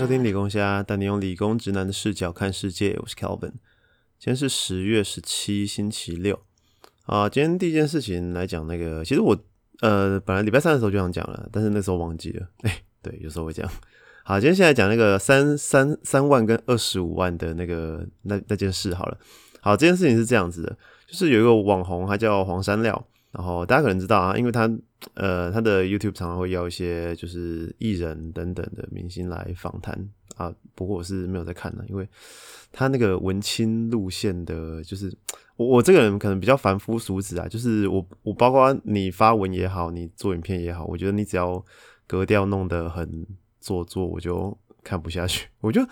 收听理工虾，带你用理工直男的视角看世界。我是 Calvin，今天是十月十七，星期六啊。今天第一件事情来讲，那个其实我呃本来礼拜三的时候就想讲了，但是那时候忘记了。哎，对，有时候会这样。好，今天现在讲那个三三三万跟二十五万的那个那那件事好了。好，这件事情是这样子的，就是有一个网红，他叫黄山料，然后大家可能知道啊，因为他呃他的 YouTube 常常会邀一些就是艺人等等的明星来访谈啊，不过我是没有在看的，因为他那个文青路线的，就是我我这个人可能比较凡夫俗子啊，就是我我包括你发文也好，你做影片也好，我觉得你只要格调弄得很做作，我就看不下去。我觉得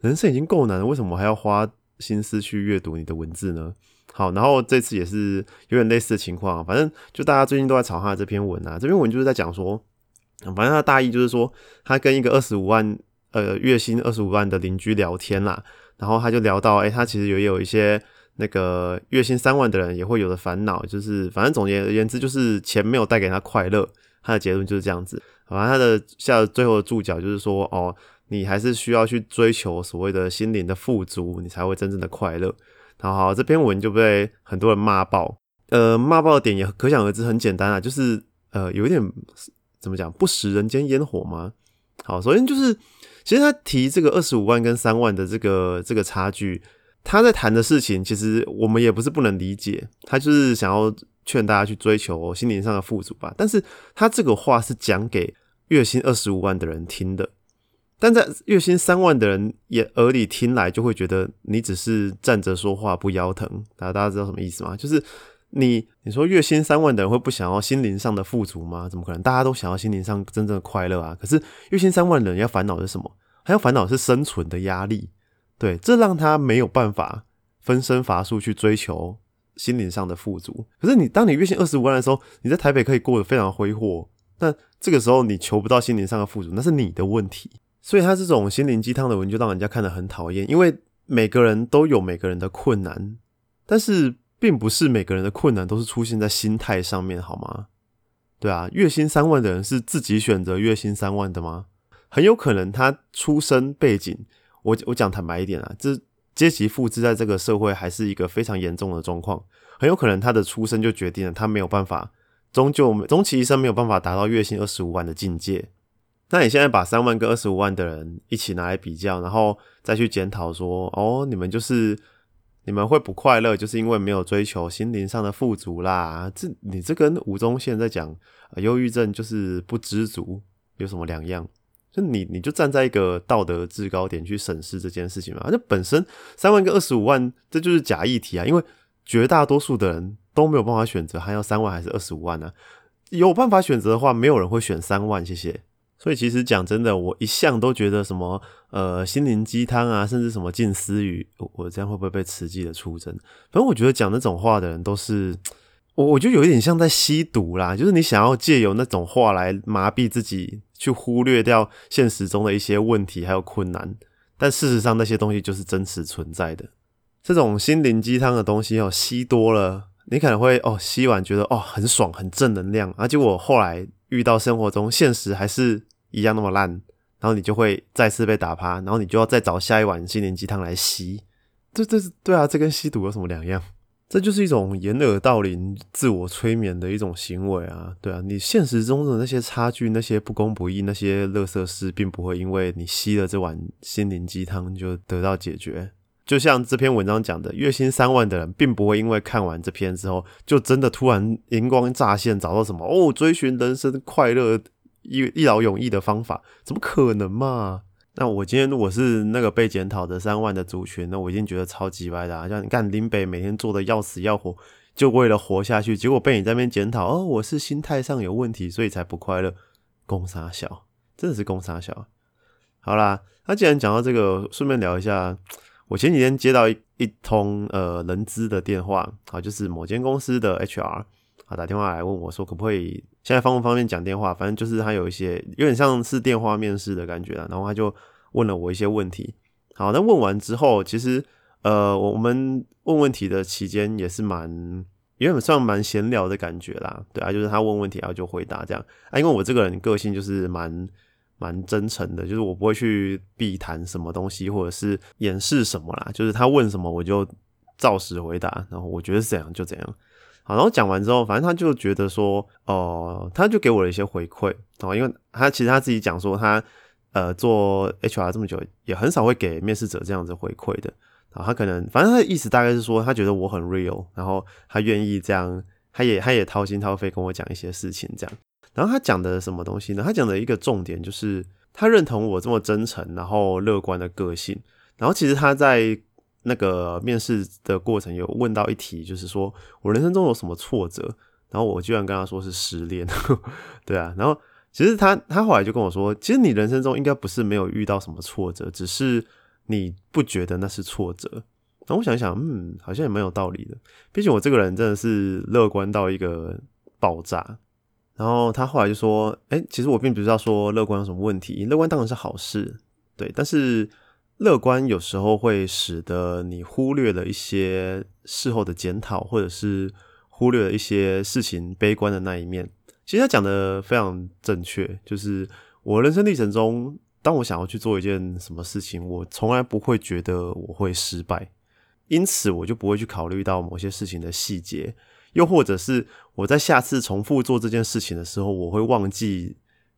人生已经够难了，为什么还要花？心思去阅读你的文字呢？好，然后这次也是有点类似的情况，反正就大家最近都在炒他这篇文啊。这篇文就是在讲说，反正他大意就是说，他跟一个二十五万呃月薪二十五万的邻居聊天啦，然后他就聊到，哎，他其实也有一些那个月薪三万的人也会有的烦恼，就是反正总结而言之，就是钱没有带给他快乐。他的结论就是这样子。反正他的下最后的注脚就是说，哦。你还是需要去追求所谓的心灵的富足，你才会真正的快乐。然后这篇文就被很多人骂爆，呃，骂爆的点也可想而知，很简单啊，就是呃，有一点怎么讲，不食人间烟火吗？好，首先就是，其实他提这个二十五万跟三万的这个这个差距，他在谈的事情，其实我们也不是不能理解，他就是想要劝大家去追求心灵上的富足吧。但是他这个话是讲给月薪二十五万的人听的。但在月薪三万的人也耳里听来，就会觉得你只是站着说话不腰疼。大家大家知道什么意思吗？就是你你说月薪三万的人会不想要心灵上的富足吗？怎么可能？大家都想要心灵上真正的快乐啊！可是月薪三万的人要烦恼的是什么？还要烦恼是生存的压力。对，这让他没有办法分身乏术去追求心灵上的富足。可是你当你月薪二十五万的时候，你在台北可以过得非常挥霍。但这个时候你求不到心灵上的富足，那是你的问题。所以他这种心灵鸡汤的文就让人家看得很讨厌，因为每个人都有每个人的困难，但是并不是每个人的困难都是出现在心态上面，好吗？对啊，月薪三万的人是自己选择月薪三万的吗？很有可能他出身背景，我我讲坦白一点啊，这阶级复制在这个社会还是一个非常严重的状况，很有可能他的出身就决定了他没有办法，终究终其一生没有办法达到月薪二十五万的境界。那你现在把三万跟二十五万的人一起拿来比较，然后再去检讨说，哦，你们就是你们会不快乐，就是因为没有追求心灵上的富足啦。这你这跟吴宗宪在讲忧郁症就是不知足有什么两样？就你你就站在一个道德制高点去审视这件事情嘛？那本身三万跟二十五万这就是假议题啊，因为绝大多数的人都没有办法选择还要三万还是二十五万呢？有办法选择的话，没有人会选三万。谢谢。所以其实讲真的，我一向都觉得什么呃心灵鸡汤啊，甚至什么近思语，我这样会不会被慈济的出征？反正我觉得讲那种话的人都是我，我觉得有一点像在吸毒啦，就是你想要借由那种话来麻痹自己，去忽略掉现实中的一些问题还有困难，但事实上那些东西就是真实存在的。这种心灵鸡汤的东西哦，吸多了，你可能会哦吸完觉得哦很爽很正能量，而且我后来。遇到生活中现实还是一样那么烂，然后你就会再次被打趴，然后你就要再找下一碗心灵鸡汤来吸。这这是对啊，这跟吸毒有什么两样？这就是一种掩耳盗铃、自我催眠的一种行为啊！对啊，你现实中的那些差距、那些不公不义、那些乐色事，并不会因为你吸了这碗心灵鸡汤就得到解决。就像这篇文章讲的，月薪三万的人，并不会因为看完这篇之后，就真的突然灵光乍现，找到什么哦，追寻人生快乐一一劳永逸的方法，怎么可能嘛？那我今天我是那个被检讨的三万的族群，那我已经觉得超级歪的，啊像你看林北每天做的要死要活，就为了活下去，结果被你在那边检讨，哦，我是心态上有问题，所以才不快乐，攻杀小，真的是攻杀小。好啦，那既然讲到这个，顺便聊一下。我前几天接到一一通呃人资的电话，好，就是某间公司的 HR 啊打电话来问我说，可不可以现在方不方便讲电话？反正就是他有一些有点像是电话面试的感觉了。然后他就问了我一些问题。好，那问完之后，其实呃我们问问题的期间也是蛮也很算蛮闲聊的感觉啦。对啊，就是他问问题，然后就回答这样啊。因为我这个人个性就是蛮蛮真诚的，就是我不会去避谈什么东西，或者是掩饰什么啦，就是他问什么我就照实回答，然后我觉得是怎样就怎样。好，然后讲完之后，反正他就觉得说，哦，他就给我了一些回馈，哦，因为他其实他自己讲说，他呃做 HR 这么久，也很少会给面试者这样子回馈的。啊，他可能反正他的意思大概是说，他觉得我很 real，然后他愿意这样，他也他也掏心掏肺跟我讲一些事情这样。然后他讲的什么东西呢？他讲的一个重点就是，他认同我这么真诚，然后乐观的个性。然后其实他在。那个面试的过程有问到一题，就是说我人生中有什么挫折，然后我居然跟他说是失恋，对啊，然后其实他他后来就跟我说，其实你人生中应该不是没有遇到什么挫折，只是你不觉得那是挫折。然后我想想，嗯，好像也蛮有道理的，毕竟我这个人真的是乐观到一个爆炸。然后他后来就说，哎，其实我并不知道说乐观有什么问题，乐观当然是好事，对，但是。乐观有时候会使得你忽略了一些事后的检讨，或者是忽略了一些事情悲观的那一面。其实他讲的非常正确，就是我人生历程中，当我想要去做一件什么事情，我从来不会觉得我会失败，因此我就不会去考虑到某些事情的细节，又或者是我在下次重复做这件事情的时候，我会忘记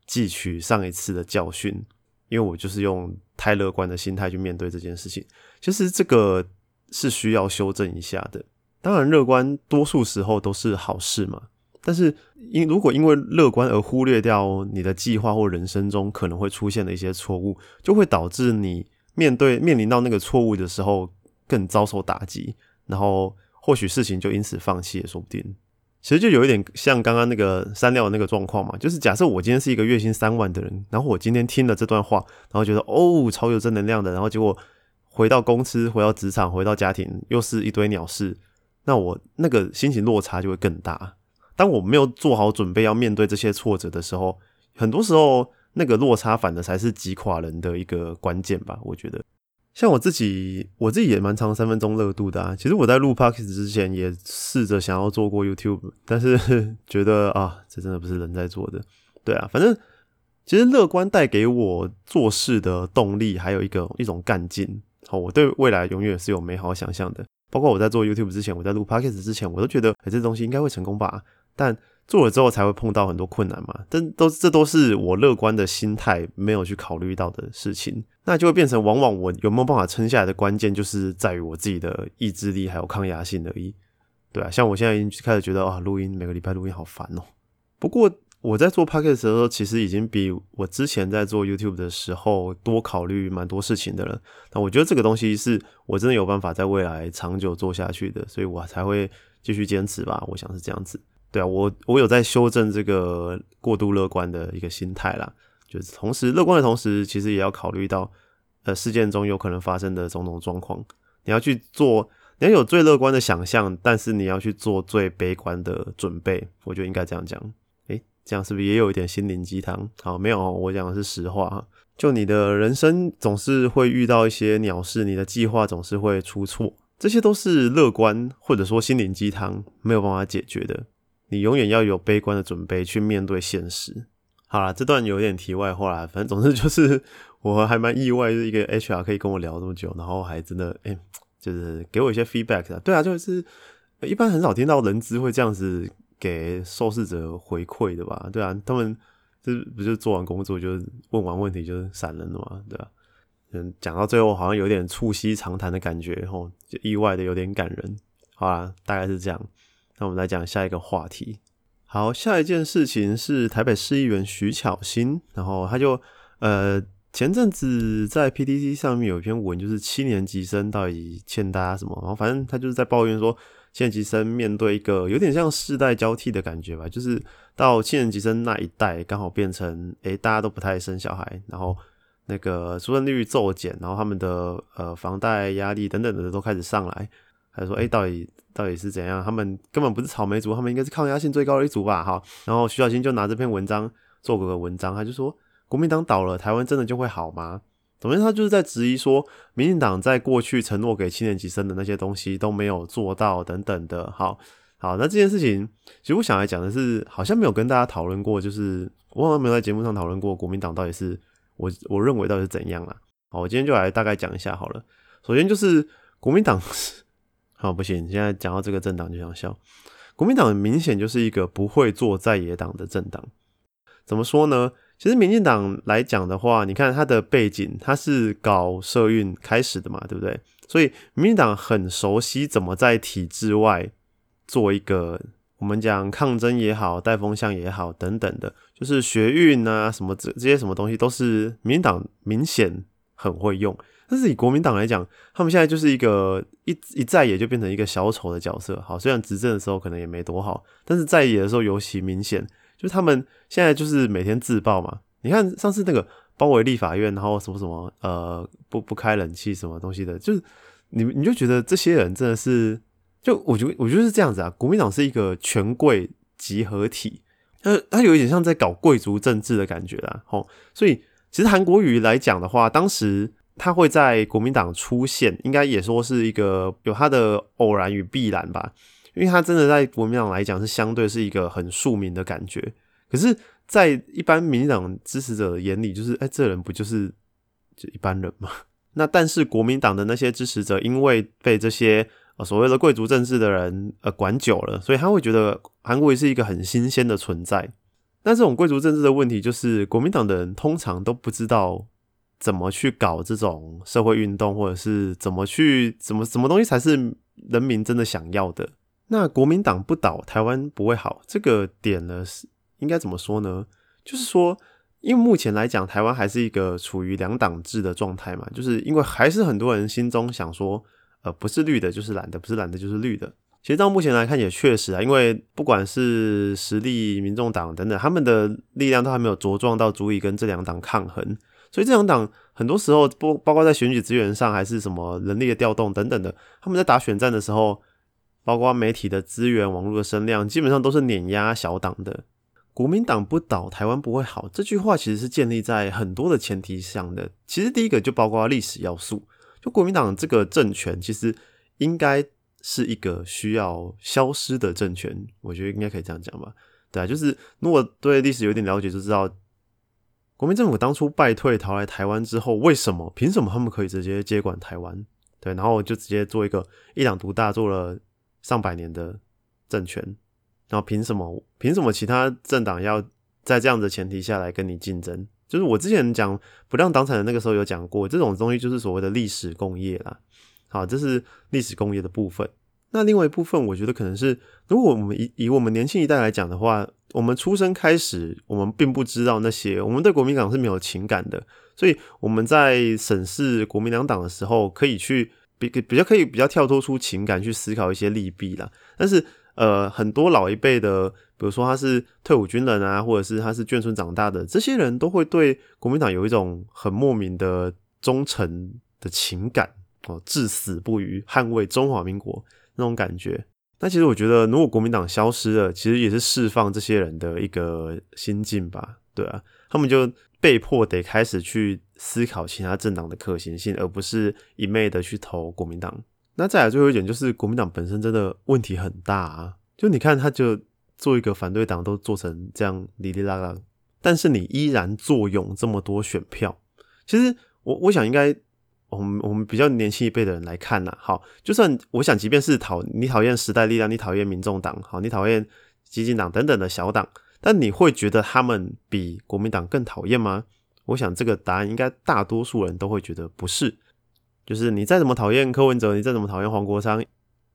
汲取上一次的教训。因为我就是用太乐观的心态去面对这件事情，其实这个是需要修正一下的。当然，乐观多数时候都是好事嘛。但是，因如果因为乐观而忽略掉你的计划或人生中可能会出现的一些错误，就会导致你面对面临到那个错误的时候更遭受打击，然后或许事情就因此放弃也说不定。其实就有一点像刚刚那个删掉那个状况嘛，就是假设我今天是一个月薪三万的人，然后我今天听了这段话，然后觉得哦超有正能量的，然后结果回到公司、回到职场、回到家庭，又是一堆鸟事，那我那个心情落差就会更大。当我没有做好准备要面对这些挫折的时候，很多时候那个落差反的才是击垮人的一个关键吧，我觉得。像我自己，我自己也蛮长三分钟热度的啊。其实我在录 podcast 之前也试着想要做过 YouTube，但是 觉得啊，这真的不是人在做的。对啊，反正其实乐观带给我做事的动力，还有一个一种干劲。好，我对未来永远是有美好想象的。包括我在做 YouTube 之前，我在录 podcast 之前，我都觉得哎，这东西应该会成功吧。但做了之后才会碰到很多困难嘛，但都这都是我乐观的心态没有去考虑到的事情，那就会变成往往我有没有办法撑下来的关键，就是在于我自己的意志力还有抗压性而已。对啊，像我现在已经开始觉得啊，录音每个礼拜录音好烦哦。不过我在做 podcast 的时候，其实已经比我之前在做 YouTube 的时候多考虑蛮多事情的了。那我觉得这个东西是我真的有办法在未来长久做下去的，所以我才会继续坚持吧。我想是这样子。对啊，我我有在修正这个过度乐观的一个心态啦，就是同时乐观的同时，其实也要考虑到呃事件中有可能发生的种种状况。你要去做，你要有最乐观的想象，但是你要去做最悲观的准备。我觉得应该这样讲。诶，这样是不是也有一点心灵鸡汤？好，没有，我讲的是实话。就你的人生总是会遇到一些鸟事，你的计划总是会出错，这些都是乐观或者说心灵鸡汤没有办法解决的。你永远要有悲观的准备去面对现实。好了，这段有点题外话啦，反正总之就是我还蛮意外，就是一个 HR 可以跟我聊这么久，然后还真的哎，就是给我一些 feedback 的。对啊，就是一般很少听到人资会这样子给受试者回馈的吧？对啊，他们这不就做完工作就问完问题就散人了嘛？对啊，嗯，讲到最后好像有点促膝长谈的感觉，吼，就意外的有点感人。好啦，大概是这样。那我们来讲下一个话题。好，下一件事情是台北市议员徐巧芯，然后他就呃前阵子在 PTT 上面有一篇文，就是七年级生到底欠大家什么？然后反正他就是在抱怨说，七年级生面对一个有点像世代交替的感觉吧，就是到七年级生那一代刚好变成诶大家都不太生小孩，然后那个出生率骤减，然后他们的呃房贷压力等等的都开始上来。他说：“哎，到底到底是怎样？他们根本不是草莓族，他们应该是抗压性最高的一族吧？哈。然后徐小新就拿这篇文章做个文章，他就说：国民党倒了，台湾真的就会好吗？总之，他就是在质疑说，民进党在过去承诺给七年级生的那些东西都没有做到等等的。好，好，那这件事情其实我想来讲的是，好像没有跟大家讨论过，就是我好像没有在节目上讨论过国民党到底是我我认为到底是怎样啦。好，我今天就来大概讲一下好了。首先就是国民党，好不行，现在讲到这个政党就想笑。国民党明显就是一个不会做在野党的政党。怎么说呢？其实民进党来讲的话，你看它的背景，它是搞社运开始的嘛，对不对？所以民进党很熟悉怎么在体制外做一个我们讲抗争也好、带风向也好等等的，就是学运啊什么这这些什么东西都是民进党明显很会用。但是以国民党来讲，他们现在就是一个一一在野就变成一个小丑的角色。好，虽然执政的时候可能也没多好，但是在野的时候尤其明显。就是他们现在就是每天自爆嘛。你看上次那个包围立法院，然后什么什么呃不不开冷气什么东西的，就是你你就觉得这些人真的是，就我觉得我觉得是这样子啊。国民党是一个权贵集合体，呃，他有一点像在搞贵族政治的感觉啦。吼，所以其实韩国瑜来讲的话，当时他会在国民党出现，应该也说是一个有他的偶然与必然吧。因为他真的在国民党来讲是相对是一个很庶民的感觉，可是，在一般民进党支持者眼里，就是哎，这人不就是就一般人吗？那但是国民党的那些支持者，因为被这些呃所谓的贵族政治的人呃管久了，所以他会觉得韩国瑜是一个很新鲜的存在。那这种贵族政治的问题，就是国民党的人通常都不知道怎么去搞这种社会运动，或者是怎么去怎么什么东西才是人民真的想要的。那国民党不倒，台湾不会好。这个点呢，是应该怎么说呢？就是说，因为目前来讲，台湾还是一个处于两党制的状态嘛。就是因为还是很多人心中想说，呃，不是绿的，就是蓝的；不是蓝的，就是绿的。其实到目前来看，也确实啊，因为不管是实力、民众党等等，他们的力量都还没有茁壮到足以跟这两党抗衡。所以这两党很多时候，不包括在选举资源上，还是什么人力的调动等等的，他们在打选战的时候。包括媒体的资源、网络的声量，基本上都是碾压小党的。国民党不倒，台湾不会好。这句话其实是建立在很多的前提上的。其实第一个就包括历史要素，就国民党这个政权其实应该是一个需要消失的政权。我觉得应该可以这样讲吧？对啊，就是如果对历史有点了解，就知道国民政府当初败退逃来台湾之后，为什么？凭什么他们可以直接接管台湾？对，然后就直接做一个一党独大，做了。上百年的政权，然后凭什么？凭什么其他政党要在这样的前提下来跟你竞争？就是我之前讲不让党产的那个时候有讲过，这种东西就是所谓的历史工业啦。好，这是历史工业的部分。那另外一部分，我觉得可能是，如果我们以以我们年轻一代来讲的话，我们出生开始，我们并不知道那些，我们对国民党是没有情感的，所以我们在审视国民两党的时候，可以去。比比较可以比较跳脱出情感去思考一些利弊啦。但是呃很多老一辈的，比如说他是退伍军人啊，或者是他是眷村长大的，这些人都会对国民党有一种很莫名的忠诚的情感哦，至死不渝捍卫中华民国那种感觉。那其实我觉得，如果国民党消失了，其实也是释放这些人的一个心境吧，对啊，他们就。被迫得开始去思考其他政党的可行性，而不是一昧的去投国民党。那再来最后一点，就是国民党本身真的问题很大啊！就你看，他就做一个反对党都做成这样哩哩啦啦，但是你依然坐拥这么多选票。其实我我想应该，我们我们比较年轻一辈的人来看呐，好，就算我想，即便是讨你讨厌时代力量，你讨厌民众党，好，你讨厌激进党等等的小党。但你会觉得他们比国民党更讨厌吗？我想这个答案应该大多数人都会觉得不是。就是你再怎么讨厌柯文哲，你再怎么讨厌黄国昌，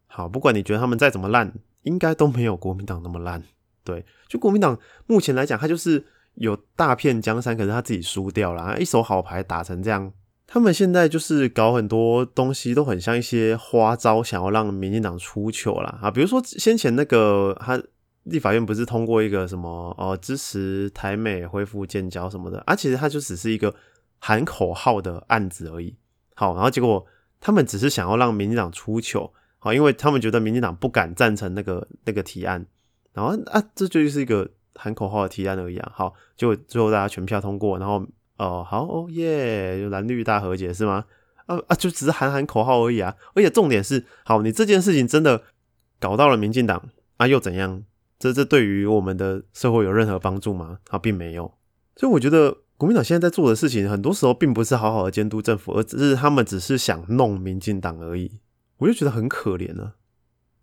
好，不管你觉得他们再怎么烂，应该都没有国民党那么烂。对，就国民党目前来讲，他就是有大片江山，可是他自己输掉了，一手好牌打成这样。他们现在就是搞很多东西，都很像一些花招，想要让民进党出糗啦。啊。比如说先前那个他。立法院不是通过一个什么哦支持台美恢复建交什么的啊？其实它就只是一个喊口号的案子而已。好，然后结果他们只是想要让民进党出糗，好，因为他们觉得民进党不敢赞成那个那个提案，然后啊，这就是一个喊口号的提案而已啊。好，结果最后大家全票通过，然后哦好哦耶，就蓝绿大和解是吗？啊啊，就只是喊喊口号而已啊。而且重点是，好，你这件事情真的搞到了民进党。啊，又怎样？这这对于我们的社会有任何帮助吗？啊，并没有。所以我觉得国民党现在在做的事情，很多时候并不是好好的监督政府，而只是他们只是想弄民进党而已。我就觉得很可怜了。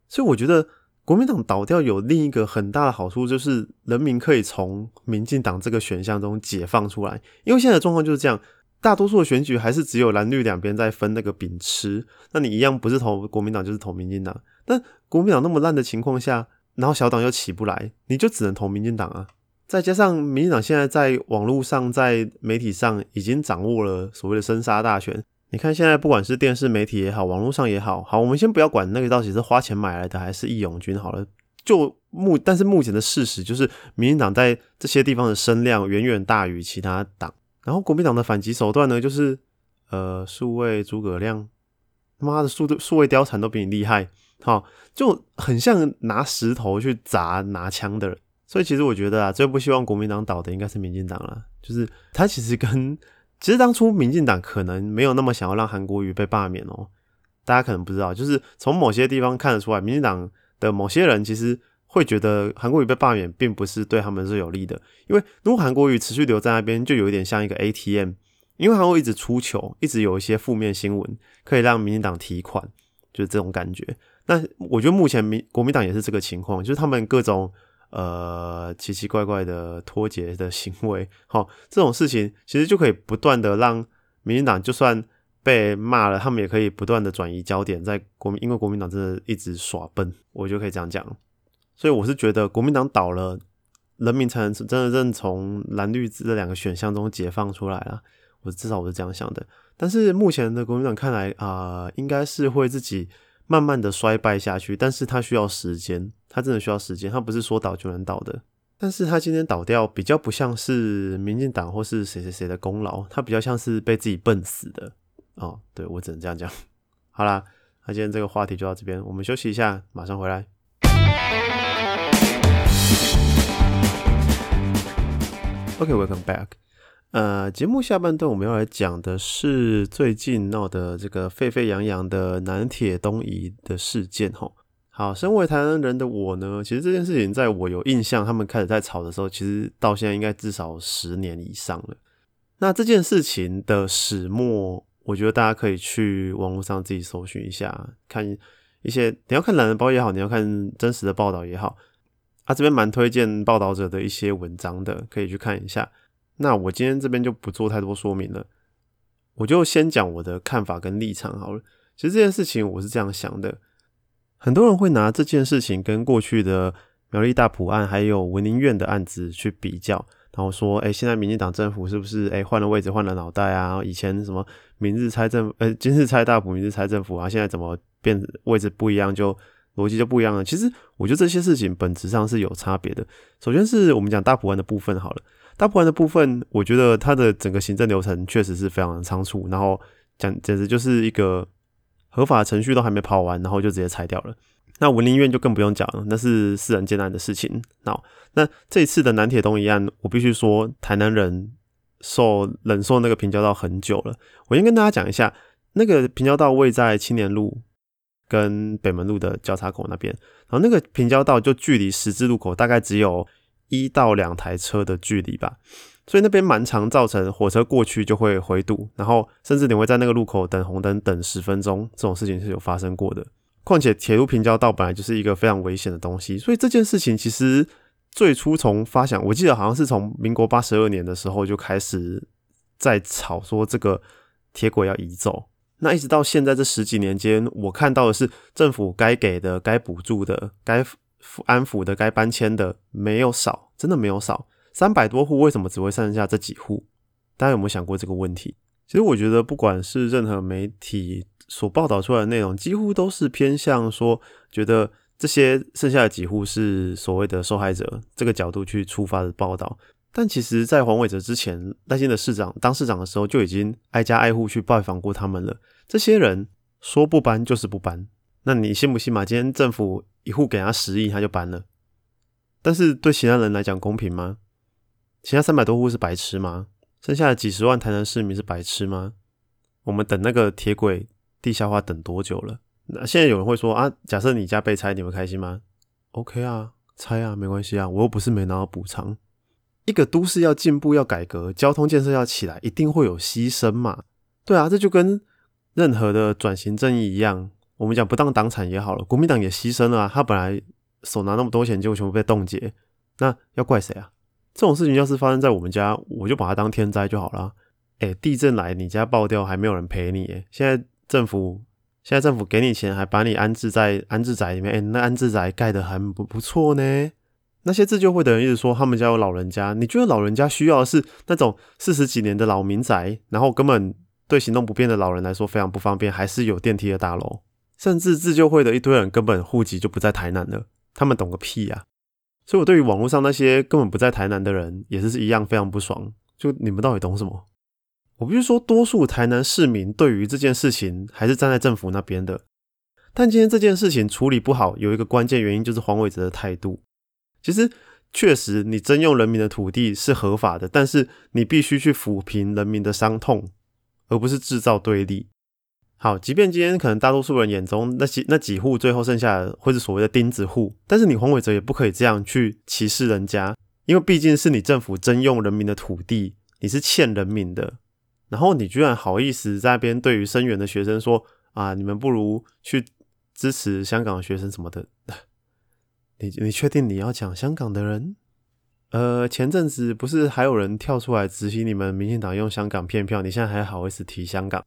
所以我觉得国民党倒掉有另一个很大的好处，就是人民可以从民进党这个选项中解放出来。因为现在的状况就是这样，大多数的选举还是只有蓝绿两边在分那个饼吃，那你一样不是投国民党就是投民进党。但国民党那么烂的情况下，然后小党又起不来，你就只能投民进党啊！再加上民进党现在在网络上、在媒体上已经掌握了所谓的生杀大权。你看现在不管是电视媒体也好，网络上也好，好，我们先不要管那个到底是花钱买来的还是义勇军好了。就目，但是目前的事实就是，民进党在这些地方的声量远远大于其他党。然后国民党的反击手段呢，就是呃，数位诸葛亮，妈的数数位貂蝉都比你厉害。好，就很像拿石头去砸拿枪的人，所以其实我觉得啊，最不希望国民党倒的应该是民进党了。就是他其实跟其实当初民进党可能没有那么想要让韩国瑜被罢免哦，大家可能不知道，就是从某些地方看得出来，民进党的某些人其实会觉得韩国瑜被罢免并不是对他们是有利的，因为如果韩国瑜持续留在那边，就有一点像一个 ATM，因为他会一直出糗，一直有一些负面新闻可以让民进党提款，就是这种感觉。那我觉得目前民国民党也是这个情况，就是他们各种呃奇奇怪怪的脱节的行为，好这种事情其实就可以不断的让民进党就算被骂了，他们也可以不断的转移焦点，在国民因为国民党真的一直耍笨，我就可以这样讲。所以我是觉得国民党倒了，人民才能真的正从蓝绿这两个选项中解放出来了。我至少我是这样想的。但是目前的国民党看来啊，应该是会自己。慢慢的衰败下去，但是它需要时间，它真的需要时间，它不是说倒就能倒的。但是它今天倒掉，比较不像是民进党或是谁谁谁的功劳，它比较像是被自己笨死的。哦，对我只能这样讲。好啦，那今天这个话题就到这边，我们休息一下，马上回来。OK，welcome back。呃，节目下半段我们要来讲的是最近闹的这个沸沸扬扬的南铁东移的事件吼。好，身为台南人的我呢，其实这件事情在我有印象，他们开始在吵的时候，其实到现在应该至少十年以上了。那这件事情的始末，我觉得大家可以去网络上自己搜寻一下，看一些你要看懒人包也好，你要看真实的报道也好，啊，这边蛮推荐报道者的一些文章的，可以去看一下。那我今天这边就不做太多说明了，我就先讲我的看法跟立场好了。其实这件事情我是这样想的，很多人会拿这件事情跟过去的苗栗大埔案还有文林院的案子去比较，然后说，哎，现在民进党政府是不是哎换了位置换了脑袋啊？以前什么明日拆政，呃，今日拆大埔，明日拆政府啊，现在怎么变位置不一样，就逻辑就不一样了？其实我觉得这些事情本质上是有差别的。首先是我们讲大埔案的部分好了。大部分的部分，我觉得它的整个行政流程确实是非常的仓促，然后讲简直就是一个合法程序都还没跑完，然后就直接裁掉了。那文林院就更不用讲了，那是私人艰难的事情。那那这一次的南铁东一案，我必须说，台南人受忍受那个平交道很久了。我先跟大家讲一下，那个平交道位在青年路跟北门路的交叉口那边，然后那个平交道就距离十字路口大概只有。一到两台车的距离吧，所以那边蛮常造成火车过去就会回堵，然后甚至你会在那个路口等红灯等十分钟，这种事情是有发生过的。况且铁路平交道本来就是一个非常危险的东西，所以这件事情其实最初从发想，我记得好像是从民国八十二年的时候就开始在吵说这个铁轨要移走，那一直到现在这十几年间，我看到的是政府该给的、该补助的、该。安抚的该搬迁的没有少，真的没有少，三百多户为什么只会剩下这几户？大家有没有想过这个问题？其实我觉得，不管是任何媒体所报道出来的内容，几乎都是偏向说，觉得这些剩下的几户是所谓的受害者这个角度去出发的报道。但其实，在黄伟哲之前，担心的市长当市长的时候，就已经挨家挨户去拜访过他们了。这些人说不搬就是不搬，那你信不信嘛？今天政府。一户给他十亿，他就搬了。但是对其他人来讲公平吗？其他三百多户是白痴吗？剩下的几十万台南市民是白痴吗？我们等那个铁轨地下化等多久了？那现在有人会说啊，假设你家被拆，你会开心吗？OK 啊，拆啊，没关系啊，我又不是没拿到补偿。一个都市要进步、要改革，交通建设要起来，一定会有牺牲嘛？对啊，这就跟任何的转型正义一样。我们讲不当党产也好了，国民党也牺牲了啊。他本来手拿那么多钱，结果全部被冻结，那要怪谁啊？这种事情要是发生在我们家，我就把它当天灾就好了。哎，地震来你家爆掉，还没有人赔你。哎，现在政府现在政府给你钱，还把你安置在安置宅里面。哎，那安置宅盖的很不不错呢。那些自救会的人一直说他们家有老人家，你觉得老人家需要的是那种四十几年的老民宅，然后根本对行动不便的老人来说非常不方便，还是有电梯的大楼？甚至自救会的一堆人根本户籍就不在台南了，他们懂个屁呀！所以我对于网络上那些根本不在台南的人也是一样非常不爽。就你们到底懂什么？我必须说，多数台南市民对于这件事情还是站在政府那边的。但今天这件事情处理不好，有一个关键原因就是黄伟哲的态度。其实确实，你征用人民的土地是合法的，但是你必须去抚平人民的伤痛，而不是制造对立。好，即便今天可能大多数人眼中那几那几户最后剩下的会是所谓的钉子户，但是你黄伟哲也不可以这样去歧视人家，因为毕竟是你政府征用人民的土地，你是欠人民的，然后你居然好意思在那边对于声援的学生说啊，你们不如去支持香港的学生什么的，你你确定你要讲香港的人？呃，前阵子不是还有人跳出来执行你们民进党用香港骗票，你现在还好意思提香港？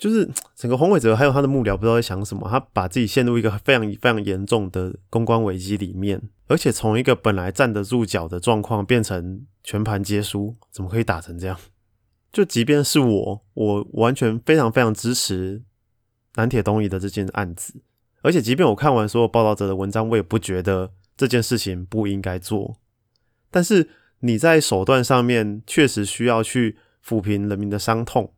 就是整个黄伟哲还有他的幕僚不知道在想什么，他把自己陷入一个非常非常严重的公关危机里面，而且从一个本来站得住脚的状况变成全盘皆输，怎么可以打成这样？就即便是我，我完全非常非常支持南铁东移的这件案子，而且即便我看完所有报道者的文章，我也不觉得这件事情不应该做。但是你在手段上面确实需要去抚平人民的伤痛。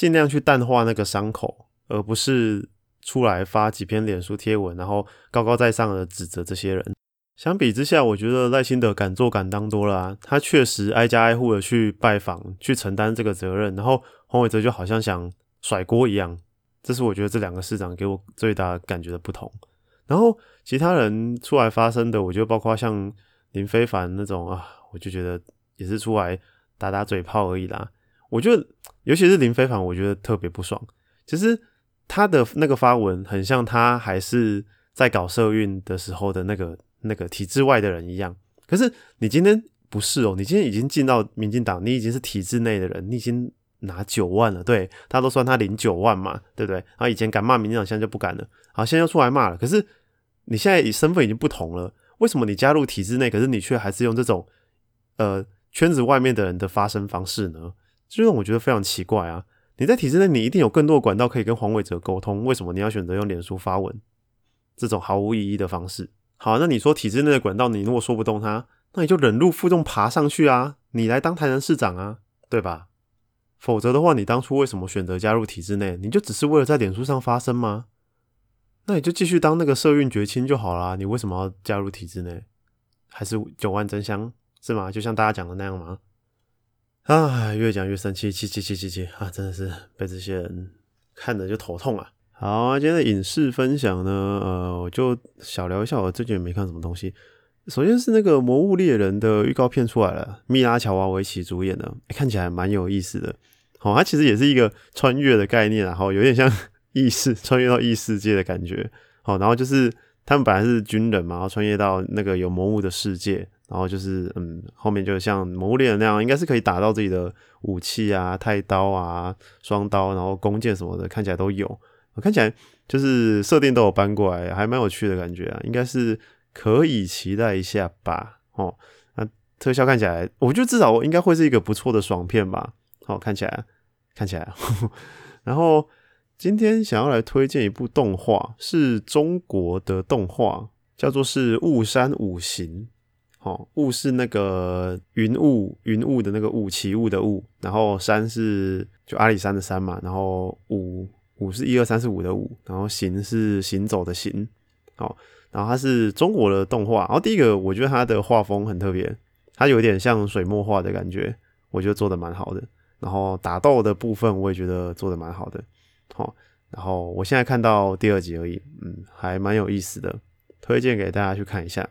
尽量去淡化那个伤口，而不是出来发几篇脸书贴文，然后高高在上的指责这些人。相比之下，我觉得赖清德敢做敢当多了啊，他确实挨家挨户的去拜访，去承担这个责任。然后黄伟哲就好像想甩锅一样，这是我觉得这两个市长给我最大感觉的不同。然后其他人出来发声的，我觉得包括像林非凡那种啊，我就觉得也是出来打打嘴炮而已啦。我觉得，尤其是林非凡，我觉得特别不爽。其实他的那个发文，很像他还是在搞社运的时候的那个那个体制外的人一样。可是你今天不是哦，你今天已经进到民进党，你已经是体制内的人，你已经拿九万了。对他都算他领九万嘛，对不对？然后以前敢骂民进党，现在就不敢了。好，现在又出来骂了。可是你现在身份已经不同了，为什么你加入体制内，可是你却还是用这种呃圈子外面的人的发声方式呢？这让我觉得非常奇怪啊！你在体制内，你一定有更多的管道可以跟黄伟哲沟通，为什么你要选择用脸书发文这种毫无意义的方式？好，那你说体制内的管道，你如果说不动他，那你就忍辱负重爬上去啊！你来当台南市长啊，对吧？否则的话，你当初为什么选择加入体制内？你就只是为了在脸书上发声吗？那你就继续当那个社运绝亲就好啦。你为什么要加入体制内？还是九万真香是吗？就像大家讲的那样吗？啊，越讲越生气，气气气气气啊！真的是被这些人看着就头痛啊。好啊，今天的影视分享呢，呃，我就小聊一下，我最近没看什么东西。首先是那个《魔物猎人》的预告片出来了，米拉乔瓦维奇主演的，看起来蛮有意思的。好，它其实也是一个穿越的概念，然后有点像 异世，穿越到异世界的感觉。好，然后就是他们本来是军人嘛，然后穿越到那个有魔物的世界。然后就是，嗯，后面就像《魔物猎人》那样，应该是可以打到自己的武器啊，太刀啊，双刀，然后弓箭什么的，看起来都有。看起来就是设定都有搬过来，还蛮有趣的感觉啊，应该是可以期待一下吧。哦，那特效看起来，我觉得至少应该会是一个不错的爽片吧。好，看起来，看起来。然后今天想要来推荐一部动画，是中国的动画，叫做是《雾山五行》。哦，雾是那个云雾，云雾的那个雾，起雾的雾。然后山是就阿里山的山嘛。然后五五是一二三四五的五。然后行是行走的行。好，然后它是中国的动画。然后第一个，我觉得它的画风很特别，它有点像水墨画的感觉，我觉得做的蛮好的。然后打斗的部分，我也觉得做的蛮好的。好，然后我现在看到第二集而已，嗯，还蛮有意思的。推荐给大家去看一下。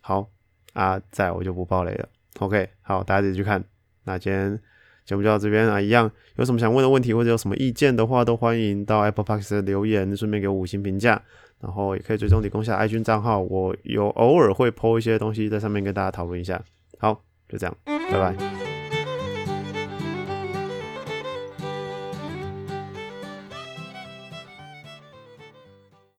好啊，在我就不爆雷了。OK，好，大家自己去看。那今天节目就到这边啊，一样有什么想问的问题或者有什么意见的话，都欢迎到 Apple Park 留言，顺便给五星评价。然后也可以追踪理工下 i 君账号，我有偶尔会 po 一些东西在上面跟大家讨论一下。好，就这样，拜拜。